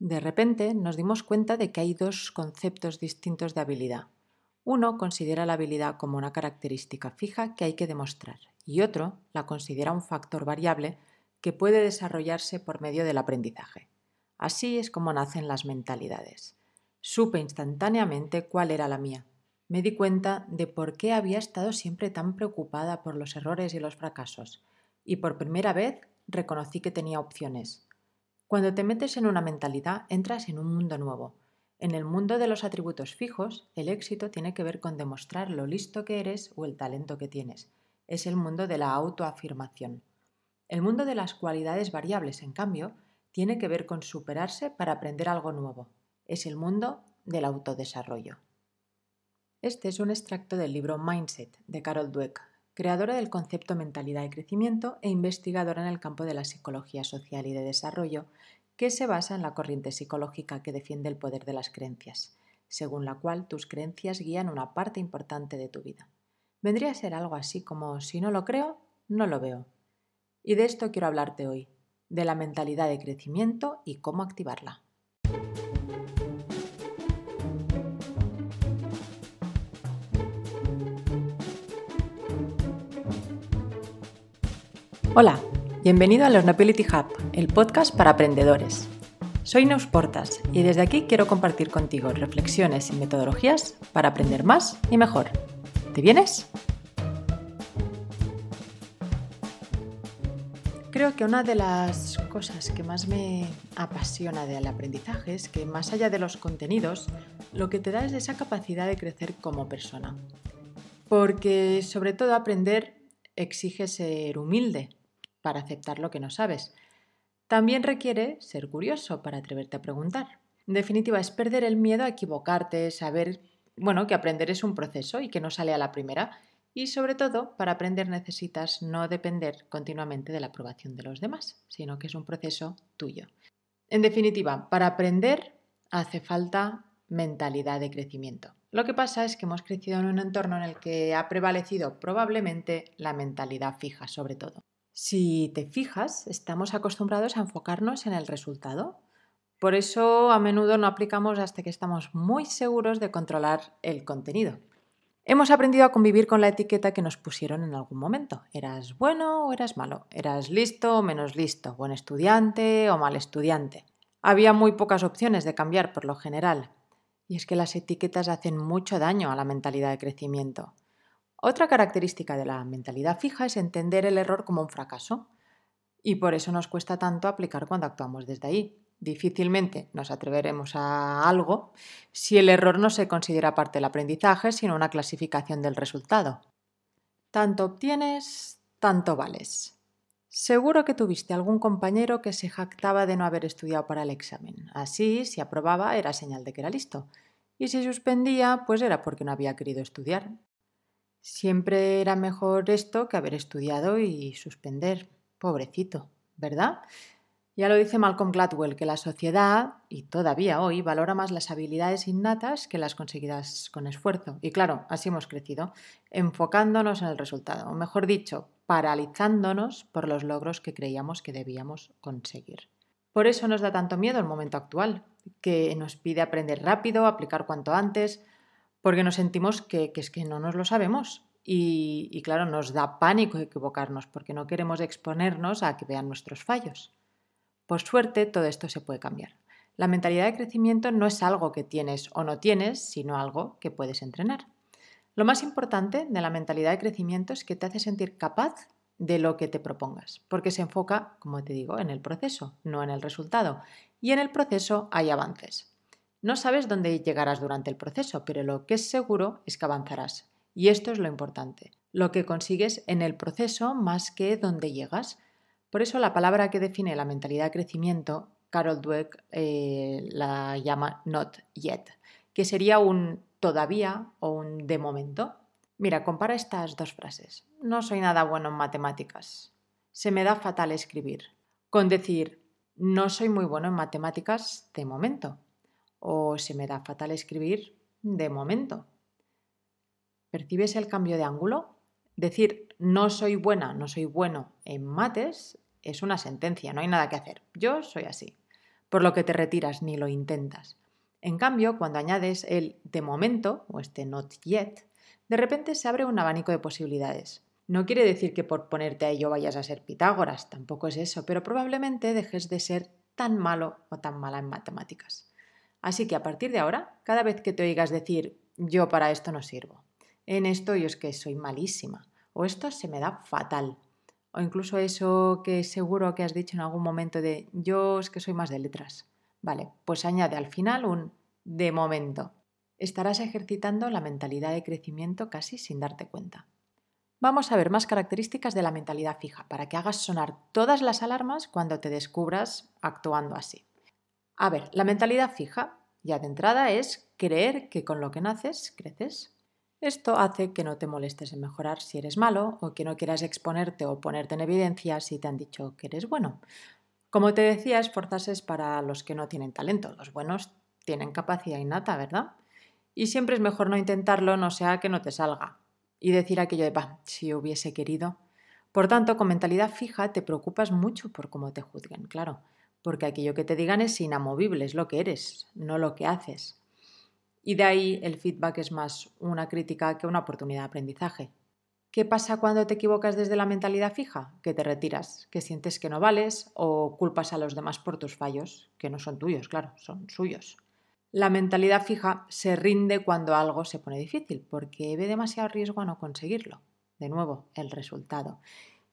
De repente nos dimos cuenta de que hay dos conceptos distintos de habilidad. Uno considera la habilidad como una característica fija que hay que demostrar y otro la considera un factor variable que puede desarrollarse por medio del aprendizaje. Así es como nacen las mentalidades. Supe instantáneamente cuál era la mía. Me di cuenta de por qué había estado siempre tan preocupada por los errores y los fracasos, y por primera vez reconocí que tenía opciones. Cuando te metes en una mentalidad, entras en un mundo nuevo. En el mundo de los atributos fijos, el éxito tiene que ver con demostrar lo listo que eres o el talento que tienes. Es el mundo de la autoafirmación. El mundo de las cualidades variables, en cambio, tiene que ver con superarse para aprender algo nuevo. Es el mundo del autodesarrollo. Este es un extracto del libro Mindset de Carol Dweck, creadora del concepto mentalidad de crecimiento e investigadora en el campo de la psicología social y de desarrollo, que se basa en la corriente psicológica que defiende el poder de las creencias, según la cual tus creencias guían una parte importante de tu vida. Vendría a ser algo así como si no lo creo, no lo veo. Y de esto quiero hablarte hoy, de la mentalidad de crecimiento y cómo activarla. Hola, bienvenido a Learnability Hub, el podcast para aprendedores. Soy Neus Portas y desde aquí quiero compartir contigo reflexiones y metodologías para aprender más y mejor. ¿Te vienes? Creo que una de las cosas que más me apasiona del aprendizaje es que más allá de los contenidos, lo que te da es esa capacidad de crecer como persona. Porque sobre todo aprender exige ser humilde para aceptar lo que no sabes. También requiere ser curioso para atreverte a preguntar. En definitiva, es perder el miedo a equivocarte, saber, bueno, que aprender es un proceso y que no sale a la primera. Y sobre todo, para aprender necesitas no depender continuamente de la aprobación de los demás, sino que es un proceso tuyo. En definitiva, para aprender hace falta mentalidad de crecimiento. Lo que pasa es que hemos crecido en un entorno en el que ha prevalecido probablemente la mentalidad fija, sobre todo. Si te fijas, estamos acostumbrados a enfocarnos en el resultado. Por eso a menudo no aplicamos hasta que estamos muy seguros de controlar el contenido. Hemos aprendido a convivir con la etiqueta que nos pusieron en algún momento. ¿Eras bueno o eras malo? ¿Eras listo o menos listo? ¿Buen estudiante o mal estudiante? Había muy pocas opciones de cambiar por lo general. Y es que las etiquetas hacen mucho daño a la mentalidad de crecimiento. Otra característica de la mentalidad fija es entender el error como un fracaso y por eso nos cuesta tanto aplicar cuando actuamos desde ahí. Difícilmente nos atreveremos a algo si el error no se considera parte del aprendizaje, sino una clasificación del resultado. Tanto obtienes, tanto vales. Seguro que tuviste algún compañero que se jactaba de no haber estudiado para el examen. Así, si aprobaba, era señal de que era listo. Y si suspendía, pues era porque no había querido estudiar. Siempre era mejor esto que haber estudiado y suspender. Pobrecito, ¿verdad? Ya lo dice Malcolm Gladwell, que la sociedad, y todavía hoy, valora más las habilidades innatas que las conseguidas con esfuerzo. Y claro, así hemos crecido, enfocándonos en el resultado, o mejor dicho, paralizándonos por los logros que creíamos que debíamos conseguir. Por eso nos da tanto miedo el momento actual, que nos pide aprender rápido, aplicar cuanto antes, porque nos sentimos que, es que no nos lo sabemos. Y, y claro, nos da pánico equivocarnos porque no queremos exponernos a que vean nuestros fallos. Por suerte, todo esto se puede cambiar. La mentalidad de crecimiento no es algo que tienes o no tienes, sino algo que puedes entrenar. Lo más importante de la mentalidad de crecimiento es que te hace sentir capaz de lo que te propongas, porque se enfoca, como te digo, en el proceso, no en el resultado. Y en el proceso hay avances. No sabes dónde llegarás durante el proceso, pero lo que es seguro es que avanzarás. Y esto es lo importante, lo que consigues en el proceso más que dónde llegas. Por eso la palabra que define la mentalidad de crecimiento, Carol Dweck eh, la llama not yet, que sería un todavía o un de momento. Mira, compara estas dos frases. No soy nada bueno en matemáticas. Se me da fatal escribir. Con decir, no soy muy bueno en matemáticas de momento o se me da fatal escribir de momento. ¿Percibes el cambio de ángulo? Decir no soy buena, no soy bueno en mates es una sentencia, no hay nada que hacer. Yo soy así. por lo que te retiras ni lo intentas. En cambio, cuando añades el de momento o este not yet, de repente se abre un abanico de posibilidades. No quiere decir que por ponerte a ello vayas a ser Pitágoras, tampoco es eso, pero probablemente dejes de ser tan malo o tan mala en matemáticas. Así que a partir de ahora, cada vez que te oigas decir yo para esto no sirvo, en esto yo es que soy malísima, o esto se me da fatal, o incluso eso que seguro que has dicho en algún momento de yo es que soy más de letras. Vale, pues añade al final un de momento. Estarás ejercitando la mentalidad de crecimiento casi sin darte cuenta. Vamos a ver más características de la mentalidad fija para que hagas sonar todas las alarmas cuando te descubras actuando así. A ver, la mentalidad fija, ya de entrada, es creer que con lo que naces creces. Esto hace que no te molestes en mejorar si eres malo o que no quieras exponerte o ponerte en evidencia si te han dicho que eres bueno. Como te decía, esforzarse es para los que no tienen talento. Los buenos tienen capacidad innata, ¿verdad? Y siempre es mejor no intentarlo, no sea que no te salga y decir aquello de, bah, si hubiese querido. Por tanto, con mentalidad fija te preocupas mucho por cómo te juzguen, claro, porque aquello que te digan es inamovible, es lo que eres, no lo que haces. Y de ahí el feedback es más una crítica que una oportunidad de aprendizaje. ¿Qué pasa cuando te equivocas desde la mentalidad fija? Que te retiras, que sientes que no vales o culpas a los demás por tus fallos, que no son tuyos, claro, son suyos. La mentalidad fija se rinde cuando algo se pone difícil porque ve demasiado riesgo a no conseguirlo. De nuevo, el resultado.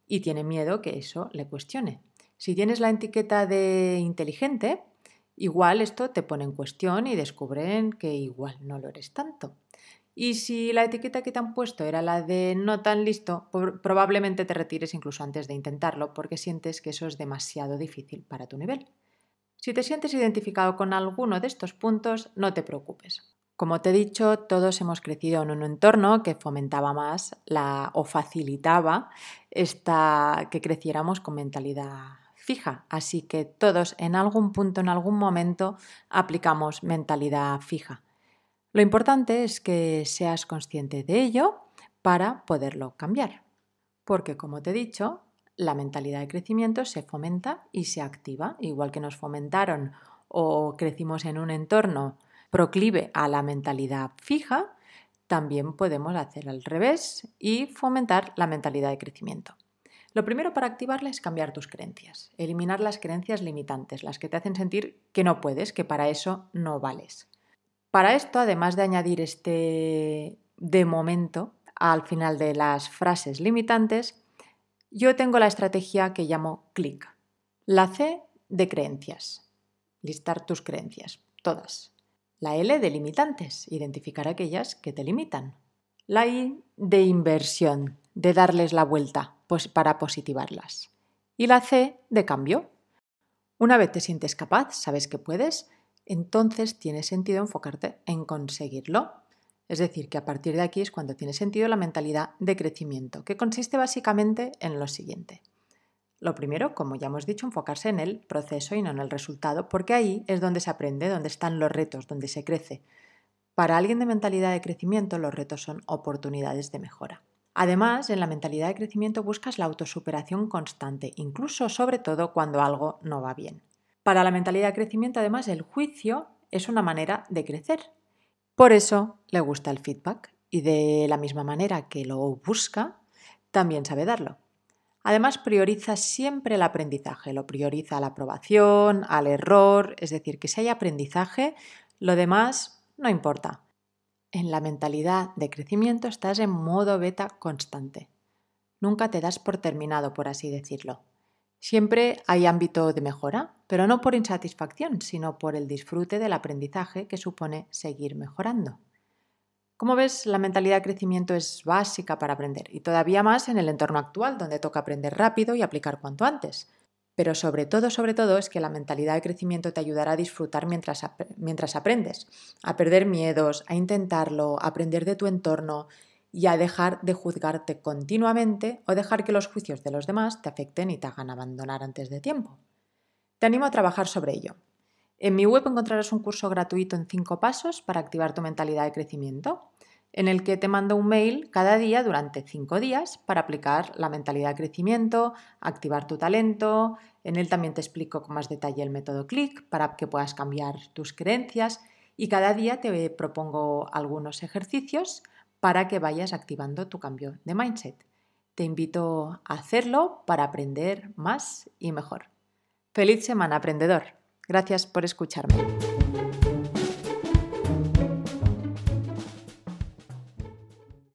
Y tiene miedo que eso le cuestione. Si tienes la etiqueta de inteligente, igual esto te pone en cuestión y descubren que igual no lo eres tanto. Y si la etiqueta que te han puesto era la de no tan listo, probablemente te retires incluso antes de intentarlo porque sientes que eso es demasiado difícil para tu nivel. Si te sientes identificado con alguno de estos puntos, no te preocupes. Como te he dicho, todos hemos crecido en un entorno que fomentaba más la, o facilitaba esta, que creciéramos con mentalidad fija. Así que todos en algún punto, en algún momento, aplicamos mentalidad fija. Lo importante es que seas consciente de ello para poderlo cambiar. Porque, como te he dicho, la mentalidad de crecimiento se fomenta y se activa, igual que nos fomentaron o crecimos en un entorno proclive a la mentalidad fija, también podemos hacer al revés y fomentar la mentalidad de crecimiento. Lo primero para activarla es cambiar tus creencias, eliminar las creencias limitantes, las que te hacen sentir que no puedes, que para eso no vales. Para esto, además de añadir este de momento al final de las frases limitantes, yo tengo la estrategia que llamo clic. La C de creencias. Listar tus creencias, todas. La L de limitantes, identificar aquellas que te limitan. La I de inversión, de darles la vuelta pues para positivarlas. Y la C de cambio. Una vez te sientes capaz, sabes que puedes, entonces tiene sentido enfocarte en conseguirlo. Es decir, que a partir de aquí es cuando tiene sentido la mentalidad de crecimiento, que consiste básicamente en lo siguiente. Lo primero, como ya hemos dicho, enfocarse en el proceso y no en el resultado, porque ahí es donde se aprende, donde están los retos, donde se crece. Para alguien de mentalidad de crecimiento, los retos son oportunidades de mejora. Además, en la mentalidad de crecimiento buscas la autosuperación constante, incluso sobre todo cuando algo no va bien. Para la mentalidad de crecimiento, además, el juicio es una manera de crecer, por eso le gusta el feedback y de la misma manera que lo busca, también sabe darlo. Además, prioriza siempre el aprendizaje, lo prioriza a la aprobación, al error, es decir, que si hay aprendizaje, lo demás no importa. En la mentalidad de crecimiento estás en modo beta constante. Nunca te das por terminado, por así decirlo. Siempre hay ámbito de mejora, pero no por insatisfacción, sino por el disfrute del aprendizaje que supone seguir mejorando. Como ves, la mentalidad de crecimiento es básica para aprender y todavía más en el entorno actual, donde toca aprender rápido y aplicar cuanto antes. Pero sobre todo, sobre todo, es que la mentalidad de crecimiento te ayudará a disfrutar mientras, mientras aprendes, a perder miedos, a intentarlo, a aprender de tu entorno y a dejar de juzgarte continuamente o dejar que los juicios de los demás te afecten y te hagan abandonar antes de tiempo. Te animo a trabajar sobre ello. En mi web encontrarás un curso gratuito en 5 pasos para activar tu mentalidad de crecimiento, en el que te mando un mail cada día durante 5 días para aplicar la mentalidad de crecimiento, activar tu talento, En él también te explico con más detalle el método CLIC para que puedas cambiar tus creencias y cada día te propongo algunos ejercicios para que vayas activando tu cambio de mindset. Te invito a hacerlo para aprender más y mejor. Feliz semana, aprendedor. Gracias por escucharme.